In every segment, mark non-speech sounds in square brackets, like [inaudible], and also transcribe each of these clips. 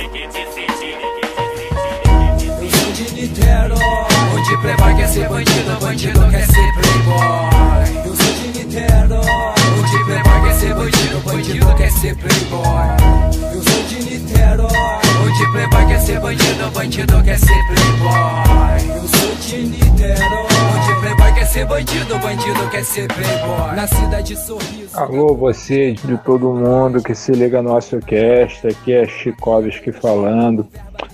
Eu sou de Niterói, onde playboy quer ser bandido, bandido quer ser playboy. Eu sou de Niterói, onde playboy quer ser bandido, bandido quer ser playboy. Eu sou de Niterói, onde playboy quer ser bandido, bandido quer ser playboy. Eu sou de Niterói, onde playboy quer ser bandido, bandido quer ser playboy. Na cidade sorriso. Alô, você de todo mundo que se liga no nosso cast, aqui é Chikovski falando.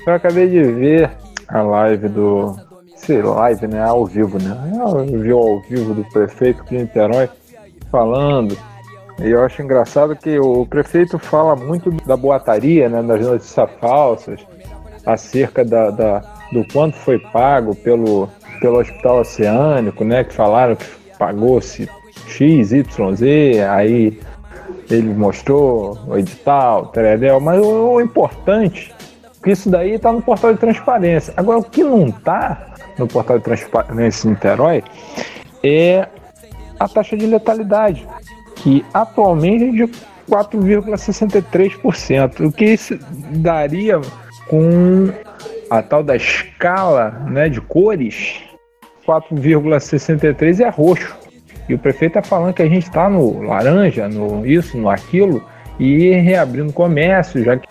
Eu acabei de ver a live do. Sei, live, né? Ao vivo, né? Eu vi ao vivo do prefeito de Niterói falando. E eu acho engraçado que o prefeito fala muito da boataria, né? Das notícias falsas, acerca da, da do quanto foi pago pelo, pelo Hospital Oceânico, né? Que falaram que pagou-se X, Y, Z, aí ele mostrou o edital, teredel, mas o, o importante que isso daí está no portal de transparência. Agora, o que não está no portal de transparência em Niterói é a taxa de letalidade, que atualmente é de 4,63%, o que isso daria com a tal da escala né, de cores, 4,63 é roxo. E o prefeito está falando que a gente está no laranja, no isso, no aquilo, e reabrindo comércio, já que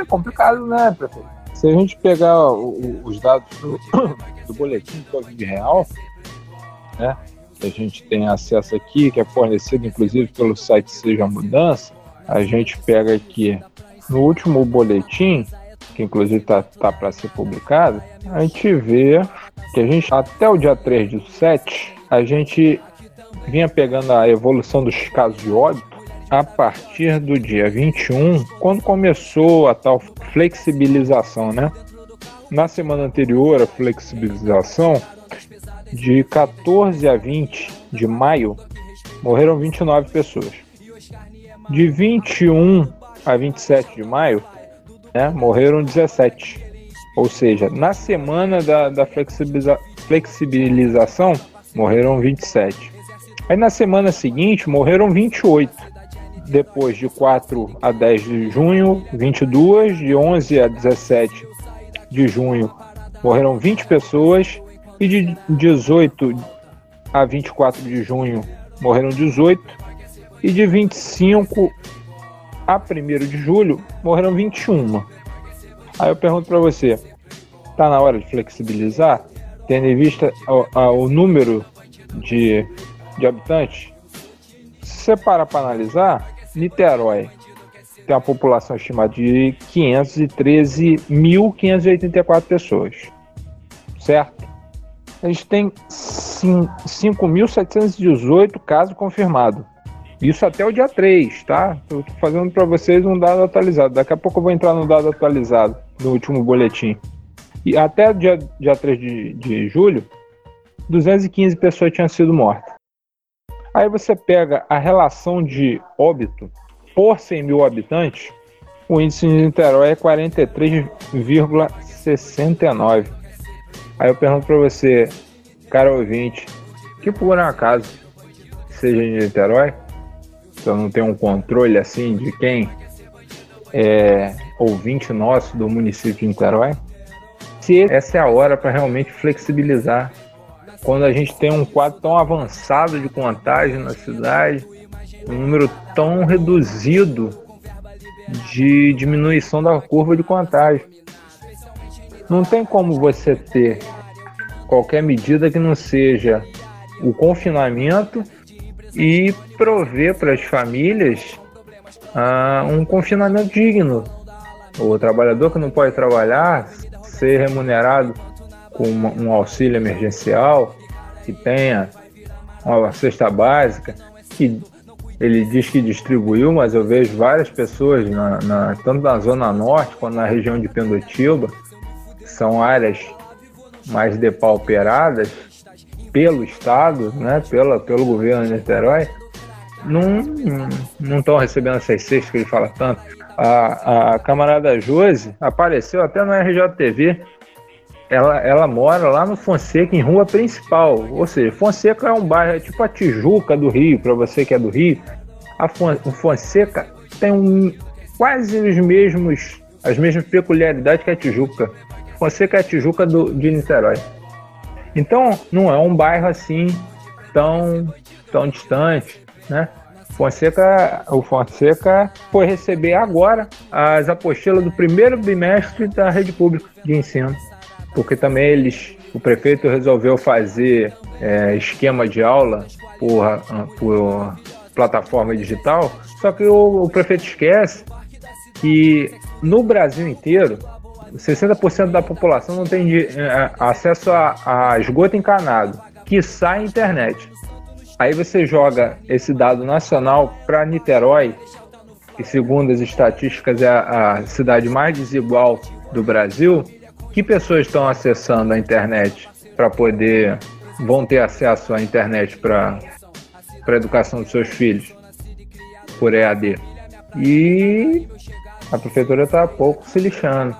é complicado, né, prefeito? Se a gente pegar o- os dados do, [coughs] do boletim de Covid real, né, a gente tem acesso aqui, que é fornecido inclusive pelo site Seja Mudança, a gente pega aqui no último boletim, que inclusive está tá, para ser publicado, a gente vê que a gente, até o dia 3 de 7, a gente vinha pegando a evolução dos casos de óbito a partir do dia 21, quando começou a tal flexibilização, né? Na semana anterior à flexibilização, de 14 a 20 de maio, morreram 29 pessoas. De 21 a 27 de maio, né, morreram 17. Ou seja, na semana da, da flexibiliza- flexibilização, morreram 27. Aí na semana seguinte, morreram 28 depois de 4 a 10 de junho, 22, de 11 a 17 de junho, morreram 20 pessoas, e de 18 a 24 de junho, morreram 18, e de 25 a 1 de julho, morreram 21. Aí eu pergunto para você, tá na hora de flexibilizar, tendo em vista o, o número de, de habitantes? Se você parar para analisar, Niterói tem uma população estimada de 513.584 pessoas, certo? A gente tem cin- 5.718 casos confirmados. Isso até o dia 3, tá? Eu tô fazendo para vocês um dado atualizado. Daqui a pouco eu vou entrar no dado atualizado do último boletim. E até o dia, dia 3 de, de julho, 215 pessoas tinham sido mortas. Aí você pega a relação de óbito por 100 mil habitantes, o índice de Niterói é 43,69. Aí eu pergunto para você, cara ouvinte, que por acaso seja em Niterói, eu não tenho um controle assim de quem é ouvinte nosso do município de Niterói, se essa é a hora para realmente flexibilizar. Quando a gente tem um quadro tão avançado de contagem na cidade, um número tão reduzido de diminuição da curva de contágio. Não tem como você ter qualquer medida que não seja o confinamento e prover para as famílias ah, um confinamento digno. O trabalhador que não pode trabalhar ser remunerado com uma- um auxílio emergencial, que tenha uma cesta básica, que ele diz que distribuiu, mas eu vejo várias pessoas, na, na- tanto na Zona Norte quanto na região de Pendotiba, que são áreas mais depauperadas pelo Estado, né, pela, pelo governo de Niterói, não estão recebendo essas cestas que ele fala tanto. A, a camarada Josi apareceu até no RJTV. Ela, ela mora lá no Fonseca, em rua principal. Ou seja, Fonseca é um bairro, é tipo a Tijuca do Rio, para você que é do Rio. A o Fonseca tem um quase os mesmos, as mesmas peculiaridades que a Tijuca. Fonseca é Tijuca do, de Niterói. Então, não é um bairro assim tão, tão distante, né? Fonseca, o Fonseca foi receber agora as apostilas do primeiro bimestre da rede pública de ensino, porque também eles, o prefeito resolveu fazer é, esquema de aula por, por plataforma digital, só que o, o prefeito esquece que no Brasil inteiro 60% da população não tem é, acesso a, a esgoto encanado, que sai internet. Aí você joga esse dado nacional para Niterói, que segundo as estatísticas é a, a cidade mais desigual do Brasil. Que pessoas estão acessando a internet para poder vão ter acesso à internet para a educação dos seus filhos por EAD? E a prefeitura está pouco se lixando.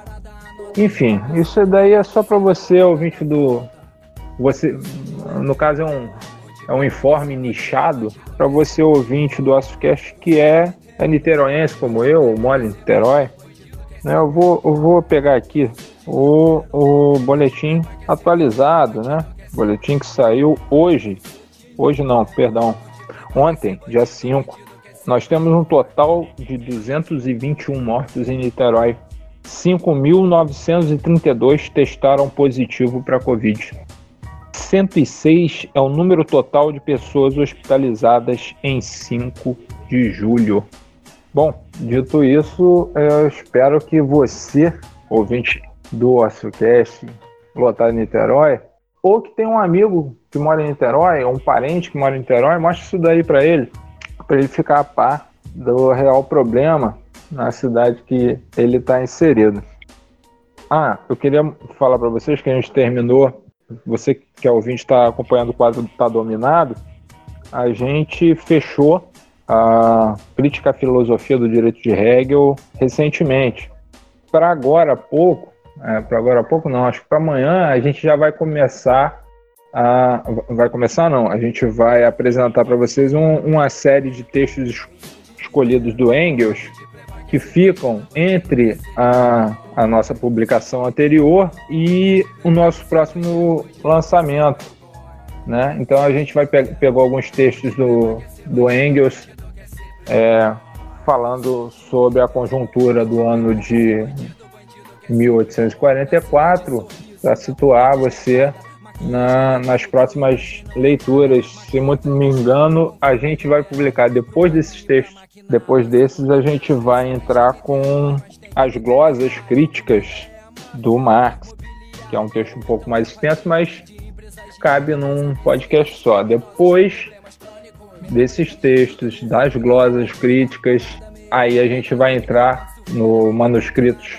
Enfim, isso daí é só para você, ouvinte do. Você, no caso, é um, é um informe nichado para você ouvinte do AstroCast que é, é niteroense como eu, mora em Niterói. Né, eu, vou, eu vou pegar aqui o, o boletim atualizado, né? Boletim que saiu hoje. Hoje não, perdão. Ontem, dia 5. Nós temos um total de 221 mortos em Niterói. 5.932 testaram positivo para Covid. 106 é o número total de pessoas hospitalizadas em 5 de julho. Bom, dito isso, eu espero que você, ouvinte do OcioCast, lotado em Niterói, ou que tem um amigo que mora em Niterói, ou um parente que mora em Niterói, mostre isso daí para ele, para ele ficar a par do real problema na cidade que ele está inserido. Ah, eu queria falar para vocês que a gente terminou você que é ouvinte está acompanhando o quadro Tá Dominado, a gente fechou a crítica à filosofia do direito de Hegel recentemente. Para agora há pouco, é, para agora há pouco não, acho que para amanhã a gente já vai começar a, vai começar não, a gente vai apresentar para vocês um, uma série de textos escolhidos do Engels que ficam entre a, a nossa publicação anterior e o nosso próximo lançamento. Né? Então a gente vai pe pegou alguns textos do, do Engels é, falando sobre a conjuntura do ano de 1844 para situar você na, nas próximas leituras. Se muito me engano, a gente vai publicar depois desses textos depois desses, a gente vai entrar com as glosas críticas do Marx, que é um texto um pouco mais extenso, mas cabe num podcast só. Depois desses textos, das glosas críticas, aí a gente vai entrar no manuscritos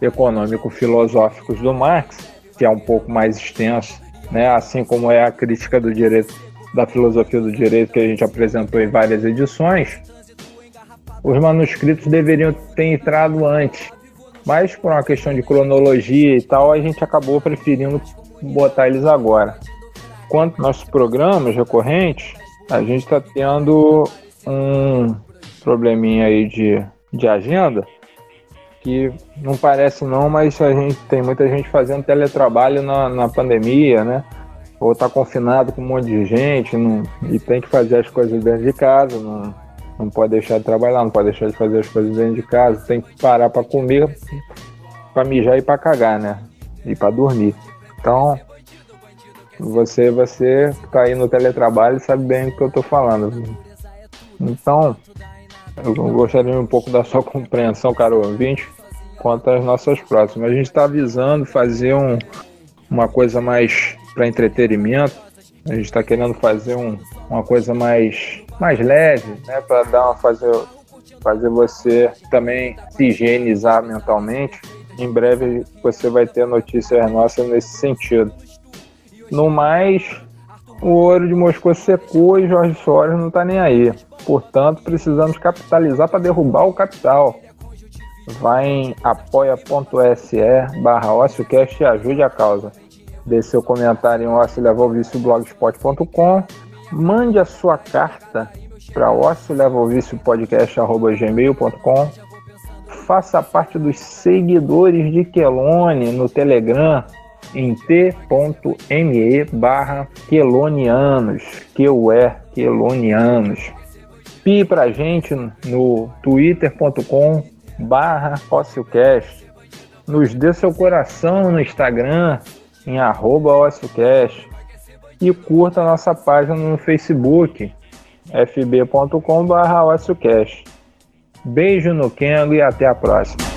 econômico-filosóficos do Marx, que é um pouco mais extenso, né? assim como é a crítica do direito da filosofia do direito que a gente apresentou em várias edições os manuscritos deveriam ter entrado antes. Mas por uma questão de cronologia e tal, a gente acabou preferindo botar eles agora. Quanto nossos programas recorrentes, a gente está tendo um probleminha aí de, de agenda que não parece não, mas a gente tem muita gente fazendo teletrabalho na, na pandemia, né? Ou está confinado com um monte de gente não, e tem que fazer as coisas dentro de casa, não, não pode deixar de trabalhar, não pode deixar de fazer as coisas dentro de casa, tem que parar para comer, para mijar e para cagar, né? E para dormir. Então, você, você que tá aí no teletrabalho sabe bem o que eu tô falando. Então, eu gostaria um pouco da sua compreensão, caro ouvinte, quanto às nossas próximas. A gente está avisando fazer um, uma coisa mais para entretenimento. A gente está querendo fazer um, uma coisa mais mais leve, né, para dar uma fazer fazer você também se higienizar mentalmente. Em breve você vai ter notícias nossas nesse sentido. No mais, o ouro de Moscou secou e Jorge Soros não está nem aí. Portanto, precisamos capitalizar para derrubar o capital. Vai em apoia.se barra e ajude a causa. Dê seu comentário em ociolevolvicioblogspot.com mande a sua carta para ossolevolviciopodcast.gmail.com faça parte dos seguidores de Quelone no Telegram em t.me barra quelonianos, que é quelonianos. Pi pra gente no twitter.com barra Fossilcast. Nos dê seu coração no Instagram em arroba Fossilcast. E curta nossa página no Facebook fb.com barra Beijo no Kengo e até a próxima.